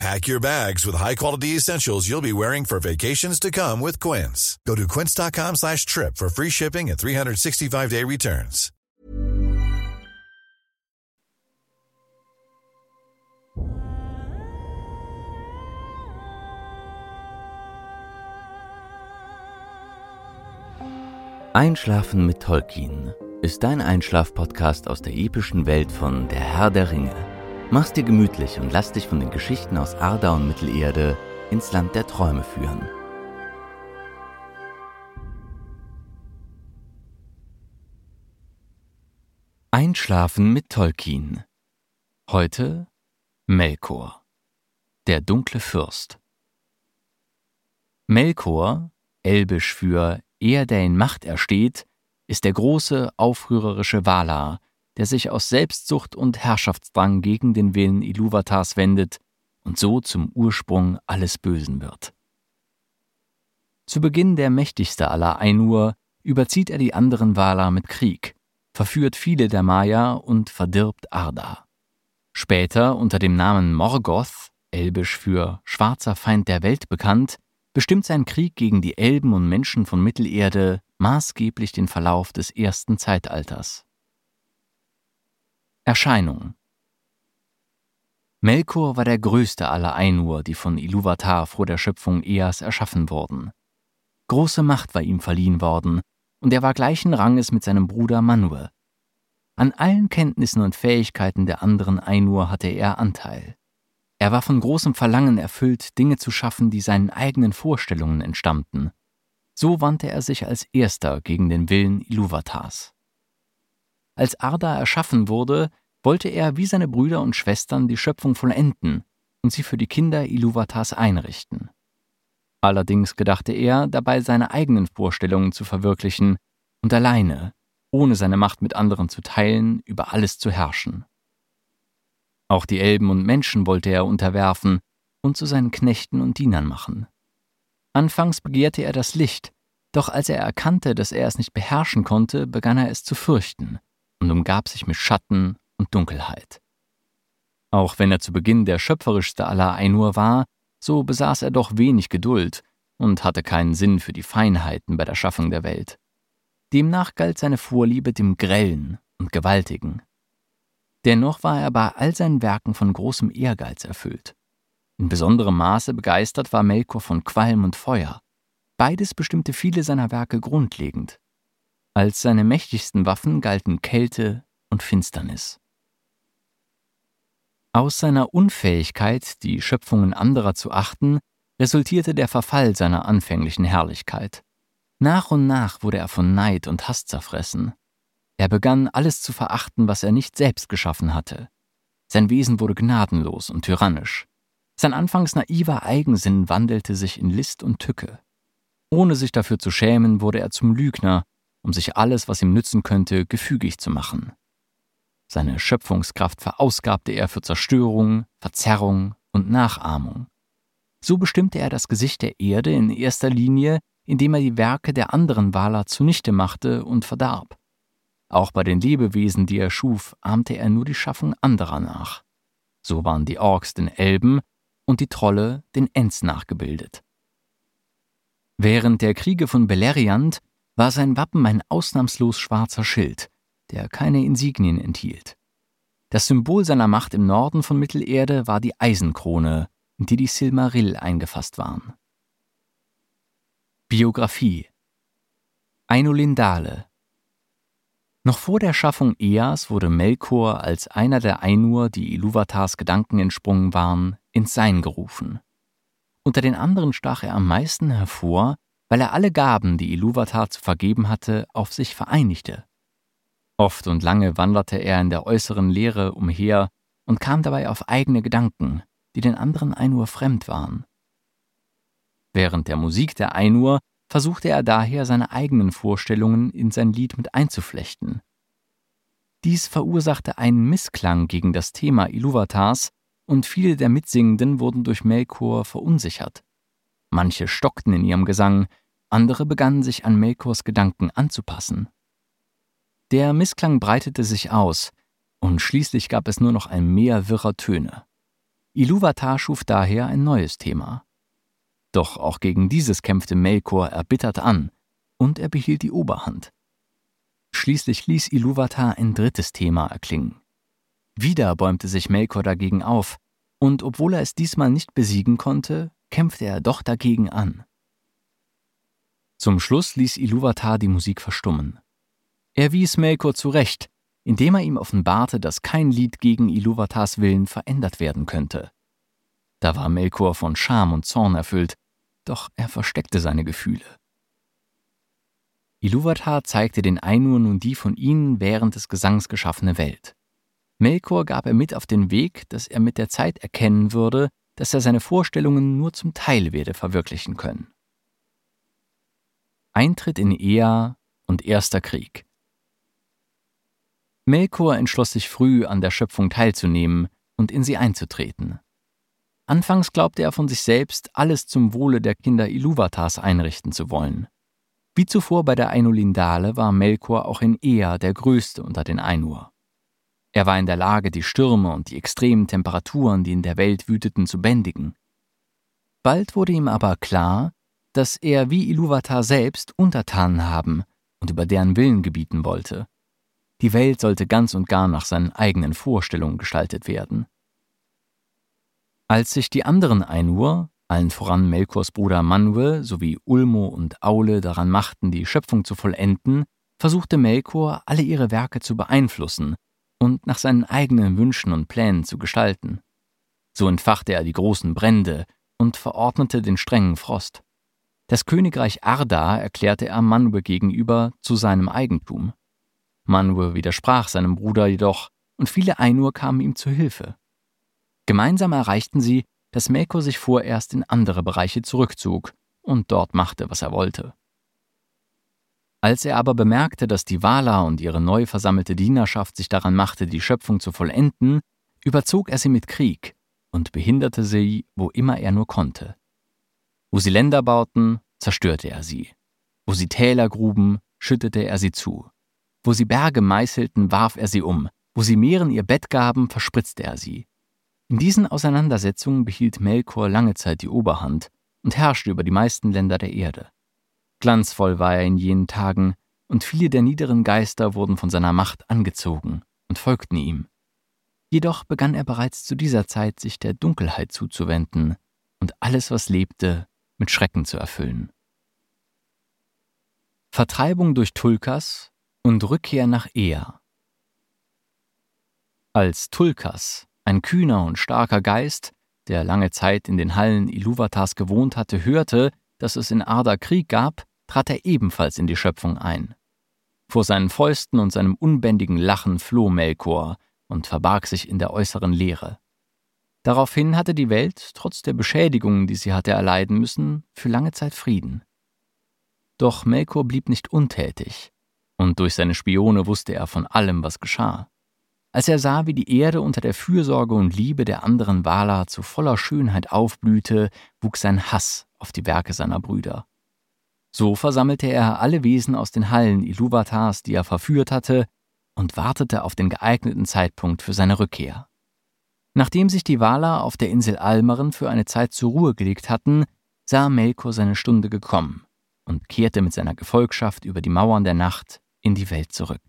Pack your bags with high-quality essentials you'll be wearing for vacations to come with Quince. Go to quince.com slash trip for free shipping and 365-day returns. Einschlafen mit Tolkien ist dein Einschlaf-Podcast aus der epischen Welt von Der Herr der Ringe. Mach's dir gemütlich und lass dich von den Geschichten aus Arda und Mittelerde ins Land der Träume führen. Einschlafen mit Tolkien. Heute Melkor, der dunkle Fürst. Melkor, elbisch für er, der in Macht ersteht, ist der große, aufrührerische Valar, der sich aus Selbstsucht und Herrschaftsdrang gegen den Willen Iluvatars wendet und so zum Ursprung alles Bösen wird. Zu Beginn der mächtigste aller Ainur überzieht er die anderen Valar mit Krieg, verführt viele der Maya und verdirbt Arda. Später unter dem Namen Morgoth, elbisch für schwarzer Feind der Welt bekannt, bestimmt sein Krieg gegen die Elben und Menschen von Mittelerde maßgeblich den Verlauf des ersten Zeitalters. Erscheinung Melkor war der größte aller Ainur, die von Iluvatar vor der Schöpfung Eas erschaffen wurden. Große Macht war ihm verliehen worden, und er war gleichen Ranges mit seinem Bruder Manwë. An allen Kenntnissen und Fähigkeiten der anderen Ainur hatte er Anteil. Er war von großem Verlangen erfüllt, Dinge zu schaffen, die seinen eigenen Vorstellungen entstammten. So wandte er sich als erster gegen den Willen Iluvatars. Als Arda erschaffen wurde, wollte er wie seine Brüder und Schwestern die Schöpfung vollenden und sie für die Kinder Iluvatars einrichten. Allerdings gedachte er, dabei seine eigenen Vorstellungen zu verwirklichen und alleine, ohne seine Macht mit anderen zu teilen, über alles zu herrschen. Auch die Elben und Menschen wollte er unterwerfen und zu seinen Knechten und Dienern machen. Anfangs begehrte er das Licht, doch als er erkannte, dass er es nicht beherrschen konnte, begann er es zu fürchten und umgab sich mit Schatten und Dunkelheit. Auch wenn er zu Beginn der schöpferischste aller Ainur war, so besaß er doch wenig Geduld und hatte keinen Sinn für die Feinheiten bei der Schaffung der Welt. Demnach galt seine Vorliebe dem Grellen und Gewaltigen. Dennoch war er bei all seinen Werken von großem Ehrgeiz erfüllt. In besonderem Maße begeistert war Melkor von Qualm und Feuer. Beides bestimmte viele seiner Werke grundlegend. Als seine mächtigsten Waffen galten Kälte und Finsternis. Aus seiner Unfähigkeit, die Schöpfungen anderer zu achten, resultierte der Verfall seiner anfänglichen Herrlichkeit. Nach und nach wurde er von Neid und Hass zerfressen. Er begann alles zu verachten, was er nicht selbst geschaffen hatte. Sein Wesen wurde gnadenlos und tyrannisch. Sein anfangs naiver Eigensinn wandelte sich in List und Tücke. Ohne sich dafür zu schämen, wurde er zum Lügner um sich alles, was ihm nützen könnte, gefügig zu machen. Seine Schöpfungskraft verausgabte er für Zerstörung, Verzerrung und Nachahmung. So bestimmte er das Gesicht der Erde in erster Linie, indem er die Werke der anderen Waler zunichte machte und verdarb. Auch bei den Lebewesen, die er schuf, ahmte er nur die Schaffung anderer nach. So waren die Orks den Elben und die Trolle den Ents nachgebildet. Während der Kriege von Beleriand war sein Wappen ein ausnahmslos schwarzer Schild, der keine Insignien enthielt. Das Symbol seiner Macht im Norden von Mittelerde war die Eisenkrone, in die die Silmarill eingefasst waren. Biografie Ainulindale Noch vor der Schaffung Eas wurde Melkor als einer der Ainur, die Iluvatars Gedanken entsprungen waren, ins Sein gerufen. Unter den anderen stach er am meisten hervor, weil er alle Gaben, die Iluvatar zu vergeben hatte, auf sich vereinigte. Oft und lange wanderte er in der äußeren Leere umher und kam dabei auf eigene Gedanken, die den anderen Ainur fremd waren. Während der Musik der Ainur versuchte er daher seine eigenen Vorstellungen in sein Lied mit einzuflechten, Dies verursachte einen Missklang gegen das Thema Iluvatars und viele der Mitsingenden wurden durch Melkor verunsichert. Manche stockten in ihrem Gesang, andere begannen sich an Melkors Gedanken anzupassen. Der Missklang breitete sich aus, und schließlich gab es nur noch ein Meer wirrer Töne. Iluvatar schuf daher ein neues Thema. Doch auch gegen dieses kämpfte Melkor erbittert an, und er behielt die Oberhand. Schließlich ließ Iluvatar ein drittes Thema erklingen. Wieder bäumte sich Melkor dagegen auf, und obwohl er es diesmal nicht besiegen konnte, kämpfte er doch dagegen an. Zum Schluss ließ Iluvatar die Musik verstummen. Er wies Melkor zurecht, indem er ihm offenbarte, dass kein Lied gegen Iluvatars Willen verändert werden könnte. Da war Melkor von Scham und Zorn erfüllt, doch er versteckte seine Gefühle. Iluvatar zeigte den Ainur nun die von ihnen während des Gesangs geschaffene Welt. Melkor gab er mit auf den Weg, dass er mit der Zeit erkennen würde, dass er seine Vorstellungen nur zum Teil werde verwirklichen können. Eintritt in Ea und Erster Krieg Melkor entschloss sich früh, an der Schöpfung teilzunehmen und in sie einzutreten. Anfangs glaubte er von sich selbst, alles zum Wohle der Kinder Iluvatars einrichten zu wollen. Wie zuvor bei der Ainulindale war Melkor auch in Ea der Größte unter den Ainur. Er war in der Lage, die Stürme und die extremen Temperaturen, die in der Welt wüteten, zu bändigen. Bald wurde ihm aber klar, dass er wie Iluvatar selbst Untertanen haben und über deren Willen gebieten wollte. Die Welt sollte ganz und gar nach seinen eigenen Vorstellungen gestaltet werden. Als sich die anderen Ainur, allen voran Melkors Bruder Manwe sowie Ulmo und Aule daran machten, die Schöpfung zu vollenden, versuchte Melkor, alle ihre Werke zu beeinflussen und nach seinen eigenen Wünschen und Plänen zu gestalten. So entfachte er die großen Brände und verordnete den strengen Frost. Das Königreich Arda erklärte er Manwe gegenüber zu seinem Eigentum. Manwe widersprach seinem Bruder jedoch, und viele Ainur kamen ihm zu Hilfe. Gemeinsam erreichten sie, dass Melkor sich vorerst in andere Bereiche zurückzog und dort machte, was er wollte. Als er aber bemerkte, dass die Wala und ihre neu versammelte Dienerschaft sich daran machte, die Schöpfung zu vollenden, überzog er sie mit Krieg und behinderte sie, wo immer er nur konnte. Wo sie Länder bauten, zerstörte er sie. Wo sie Täler gruben, schüttete er sie zu. Wo sie Berge meißelten, warf er sie um. Wo sie Meeren ihr Bett gaben, verspritzte er sie. In diesen Auseinandersetzungen behielt Melkor lange Zeit die Oberhand und herrschte über die meisten Länder der Erde. Glanzvoll war er in jenen Tagen, und viele der niederen Geister wurden von seiner Macht angezogen und folgten ihm. Jedoch begann er bereits zu dieser Zeit sich der Dunkelheit zuzuwenden und alles, was lebte, mit Schrecken zu erfüllen. Vertreibung durch Tulkas und Rückkehr nach Ea. Als Tulkas, ein kühner und starker Geist, der lange Zeit in den Hallen Iluvatars gewohnt hatte, hörte, dass es in Arda Krieg gab, trat er ebenfalls in die Schöpfung ein. Vor seinen Fäusten und seinem unbändigen Lachen floh Melkor und verbarg sich in der äußeren Leere. Daraufhin hatte die Welt, trotz der Beschädigungen, die sie hatte erleiden müssen, für lange Zeit Frieden. Doch Melkor blieb nicht untätig und durch seine Spione wusste er von allem, was geschah. Als er sah, wie die Erde unter der Fürsorge und Liebe der anderen Wala zu voller Schönheit aufblühte, wuchs sein Hass auf die Werke seiner Brüder. So versammelte er alle Wesen aus den Hallen Iluvatars, die er verführt hatte, und wartete auf den geeigneten Zeitpunkt für seine Rückkehr. Nachdem sich die Wala auf der Insel Almeren für eine Zeit zur Ruhe gelegt hatten, sah Melkor seine Stunde gekommen und kehrte mit seiner Gefolgschaft über die Mauern der Nacht in die Welt zurück.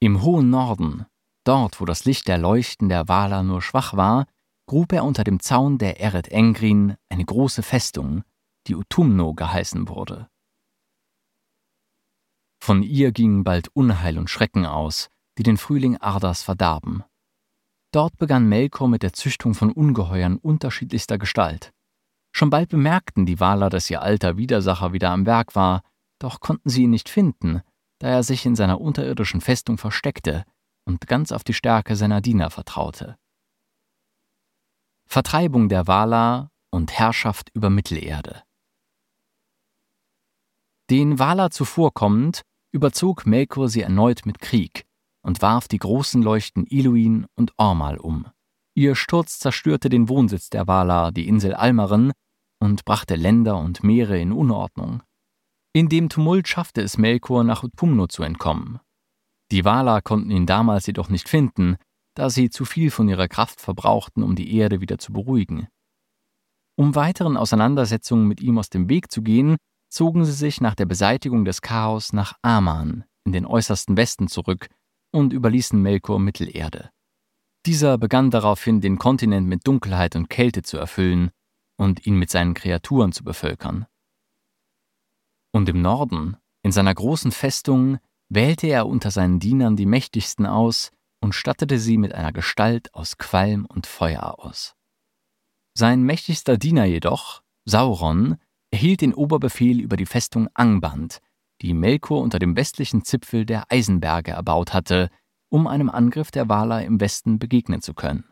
Im hohen Norden, dort wo das Licht der Leuchten der Wala nur schwach war, grub er unter dem Zaun der Eret Engrin eine große Festung, die Utumno geheißen wurde. Von ihr gingen bald Unheil und Schrecken aus, die den Frühling Ardas verdarben. Dort begann Melkor mit der Züchtung von Ungeheuern unterschiedlichster Gestalt. Schon bald bemerkten die Waler, dass ihr alter Widersacher wieder am Werk war, doch konnten sie ihn nicht finden, da er sich in seiner unterirdischen Festung versteckte und ganz auf die Stärke seiner Diener vertraute. Vertreibung der Wala und Herrschaft über Mittelerde. Den Wala zuvorkommend überzog Melkor sie erneut mit Krieg und warf die großen Leuchten Iluin und Ormal um. Ihr Sturz zerstörte den Wohnsitz der Valar, die Insel Almaren, und brachte Länder und Meere in Unordnung. In dem Tumult schaffte es Melkor, nach Utumno zu entkommen. Die Valar konnten ihn damals jedoch nicht finden, da sie zu viel von ihrer Kraft verbrauchten, um die Erde wieder zu beruhigen. Um weiteren Auseinandersetzungen mit ihm aus dem Weg zu gehen, zogen sie sich nach der Beseitigung des Chaos nach Aman in den äußersten Westen zurück und überließen Melkor Mittelerde. Dieser begann daraufhin, den Kontinent mit Dunkelheit und Kälte zu erfüllen und ihn mit seinen Kreaturen zu bevölkern. Und im Norden, in seiner großen Festung, wählte er unter seinen Dienern die mächtigsten aus und stattete sie mit einer Gestalt aus Qualm und Feuer aus. Sein mächtigster Diener jedoch, Sauron, erhielt den Oberbefehl über die Festung Angband, die Melkor unter dem westlichen Zipfel der Eisenberge erbaut hatte, um einem Angriff der Valar im Westen begegnen zu können.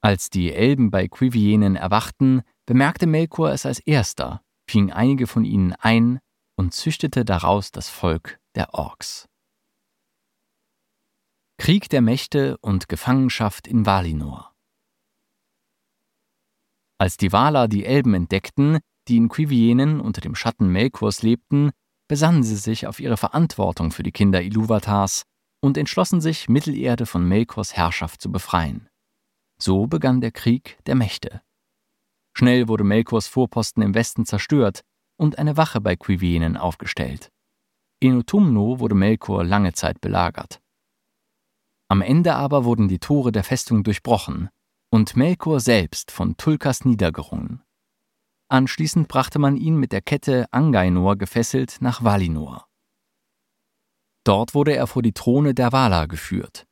Als die Elben bei Quivienen erwachten, bemerkte Melkor es als erster, fing einige von ihnen ein und züchtete daraus das Volk der Orks. Krieg der Mächte und Gefangenschaft in Valinor Als die Valar die Elben entdeckten, die in Quivienen unter dem Schatten Melkors lebten, besannen sie sich auf ihre Verantwortung für die Kinder Iluvatars und entschlossen sich, Mittelerde von Melkors Herrschaft zu befreien. So begann der Krieg der Mächte. Schnell wurde Melkors Vorposten im Westen zerstört und eine Wache bei Quivienen aufgestellt. In Utumno wurde Melkor lange Zeit belagert. Am Ende aber wurden die Tore der Festung durchbrochen und Melkor selbst von Tulkas niedergerungen. Anschließend brachte man ihn mit der Kette Angainor gefesselt nach Valinor. Dort wurde er vor die Throne der Valar geführt.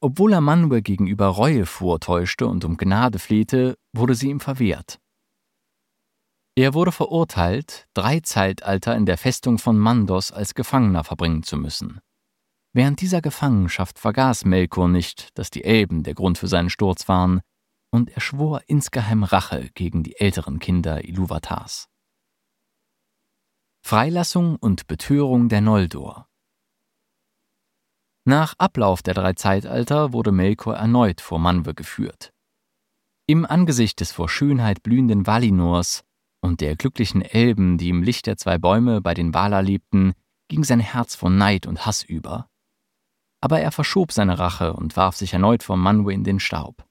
Obwohl er Manwe gegenüber Reue vortäuschte und um Gnade flehte, wurde sie ihm verwehrt. Er wurde verurteilt, drei Zeitalter in der Festung von Mandos als Gefangener verbringen zu müssen. Während dieser Gefangenschaft vergaß Melkor nicht, dass die Elben der Grund für seinen Sturz waren, und er schwor insgeheim Rache gegen die älteren Kinder Iluvatars. Freilassung und Betörung der Noldor Nach Ablauf der drei Zeitalter wurde Melkor erneut vor Manwe geführt. Im Angesicht des vor Schönheit blühenden Valinors und der glücklichen Elben, die im Licht der zwei Bäume bei den Valar lebten, ging sein Herz von Neid und Hass über. Aber er verschob seine Rache und warf sich erneut vor Manwe in den Staub.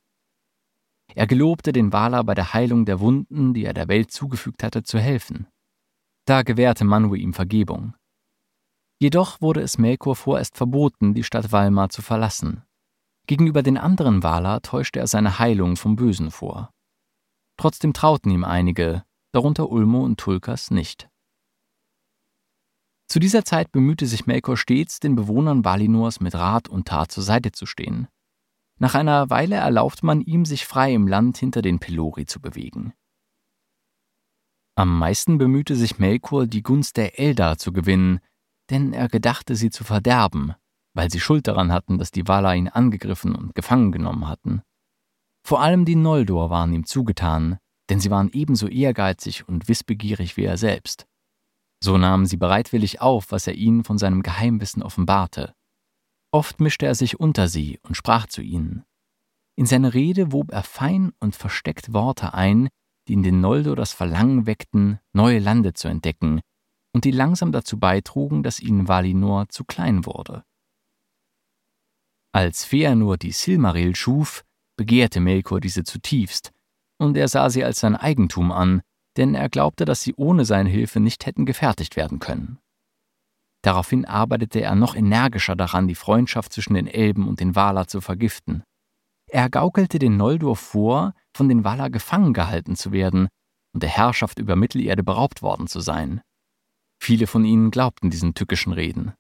Er gelobte den Valar bei der Heilung der Wunden, die er der Welt zugefügt hatte, zu helfen. Da gewährte Manwë ihm Vergebung. Jedoch wurde es Melkor vorerst verboten, die Stadt Valmar zu verlassen. Gegenüber den anderen Valar täuschte er seine Heilung vom Bösen vor. Trotzdem trauten ihm einige, darunter Ulmo und Tulkas, nicht. Zu dieser Zeit bemühte sich Melkor stets, den Bewohnern Valinors mit Rat und Tat zur Seite zu stehen. Nach einer Weile erlaubt man ihm, sich frei im Land hinter den Pelori zu bewegen. Am meisten bemühte sich Melkor, die Gunst der Eldar zu gewinnen, denn er gedachte, sie zu verderben, weil sie Schuld daran hatten, dass die Valar ihn angegriffen und gefangen genommen hatten. Vor allem die Noldor waren ihm zugetan, denn sie waren ebenso ehrgeizig und wissbegierig wie er selbst. So nahmen sie bereitwillig auf, was er ihnen von seinem Geheimwissen offenbarte. Oft mischte er sich unter sie und sprach zu ihnen. In seine Rede wob er fein und versteckt Worte ein, die in den Noldo das Verlangen weckten, neue Lande zu entdecken und die langsam dazu beitrugen, dass ihnen Valinor zu klein wurde. Als Feanor die Silmaril schuf, begehrte Melkor diese zutiefst, und er sah sie als sein Eigentum an, denn er glaubte, dass sie ohne seine Hilfe nicht hätten gefertigt werden können. Daraufhin arbeitete er noch energischer daran, die Freundschaft zwischen den Elben und den Valar zu vergiften. Er gaukelte den Noldor vor, von den Valar gefangen gehalten zu werden und der Herrschaft über Mittelerde beraubt worden zu sein. Viele von ihnen glaubten diesen tückischen Reden.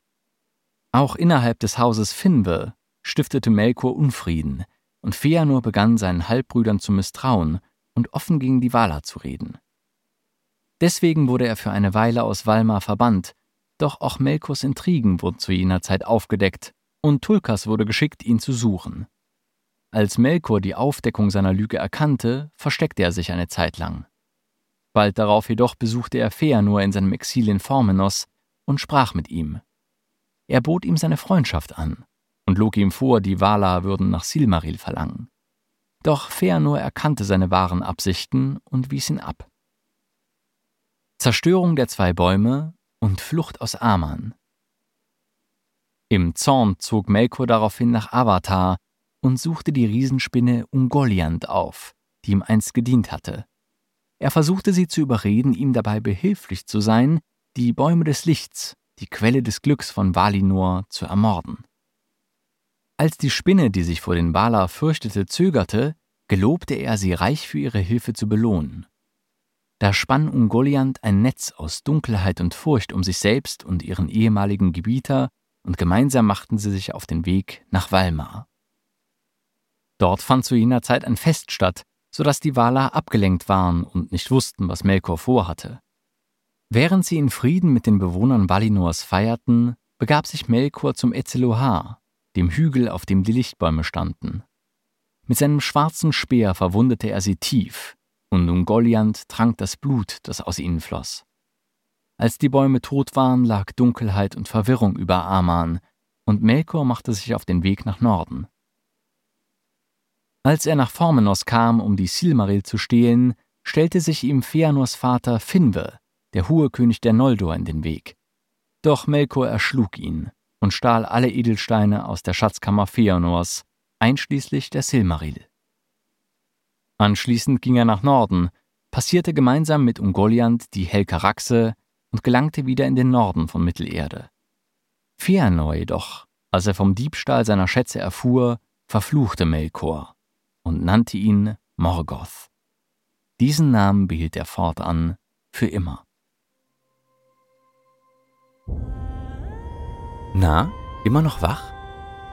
Auch innerhalb des Hauses Finwe stiftete Melkor Unfrieden, und Feanor begann seinen Halbbrüdern zu misstrauen und offen gegen die Valar zu reden. Deswegen wurde er für eine Weile aus Valmar verbannt doch auch Melkors Intrigen wurden zu jener Zeit aufgedeckt und Tulkas wurde geschickt, ihn zu suchen. Als Melkor die Aufdeckung seiner Lüge erkannte, versteckte er sich eine Zeit lang. Bald darauf jedoch besuchte er Feanor in seinem Exil in Formenos und sprach mit ihm, Er bot ihm seine Freundschaft an und log ihm vor, die Valar würden nach Silmaril verlangen. Doch Feanor erkannte seine wahren Absichten und wies ihn ab. Zerstörung der zwei Bäume und Flucht aus Aman. Im Zorn zog Melkor daraufhin nach Avatar und suchte die Riesenspinne Ungoliant auf, die ihm einst gedient hatte. Er versuchte sie zu überreden, ihm dabei behilflich zu sein, die Bäume des Lichts, die Quelle des Glücks von Valinor, zu ermorden. Als die Spinne, die sich vor den Valar fürchtete, zögerte, gelobte er, sie reich für ihre Hilfe zu belohnen. Da spann Ungoliant ein Netz aus Dunkelheit und Furcht um sich selbst und ihren ehemaligen Gebieter, und gemeinsam machten sie sich auf den Weg nach Valmar. Dort fand zu jener Zeit ein Fest statt, so dass die Valar abgelenkt waren und nicht wussten, was Melkor vorhatte. Während sie in Frieden mit den Bewohnern Valinors feierten, begab sich Melkor zum Ezelohar, dem Hügel, auf dem die Lichtbäume standen. Mit seinem schwarzen Speer verwundete er sie tief, und Ungoliant trank das Blut, das aus ihnen floss. Als die Bäume tot waren, lag Dunkelheit und Verwirrung über Aman, und Melkor machte sich auf den Weg nach Norden. Als er nach Formenos kam, um die Silmaril zu stehlen, stellte sich ihm Feanors Vater Finwe, der hohe König der Noldor, in den Weg. Doch Melkor erschlug ihn und stahl alle Edelsteine aus der Schatzkammer Feanors, einschließlich der Silmaril. Anschließend ging er nach Norden, passierte gemeinsam mit Ungoliant die Helkaraxe und gelangte wieder in den Norden von Mittelerde. Fëanor jedoch, als er vom Diebstahl seiner Schätze erfuhr, verfluchte Melkor und nannte ihn Morgoth. Diesen Namen behielt er fortan für immer. Na, immer noch wach?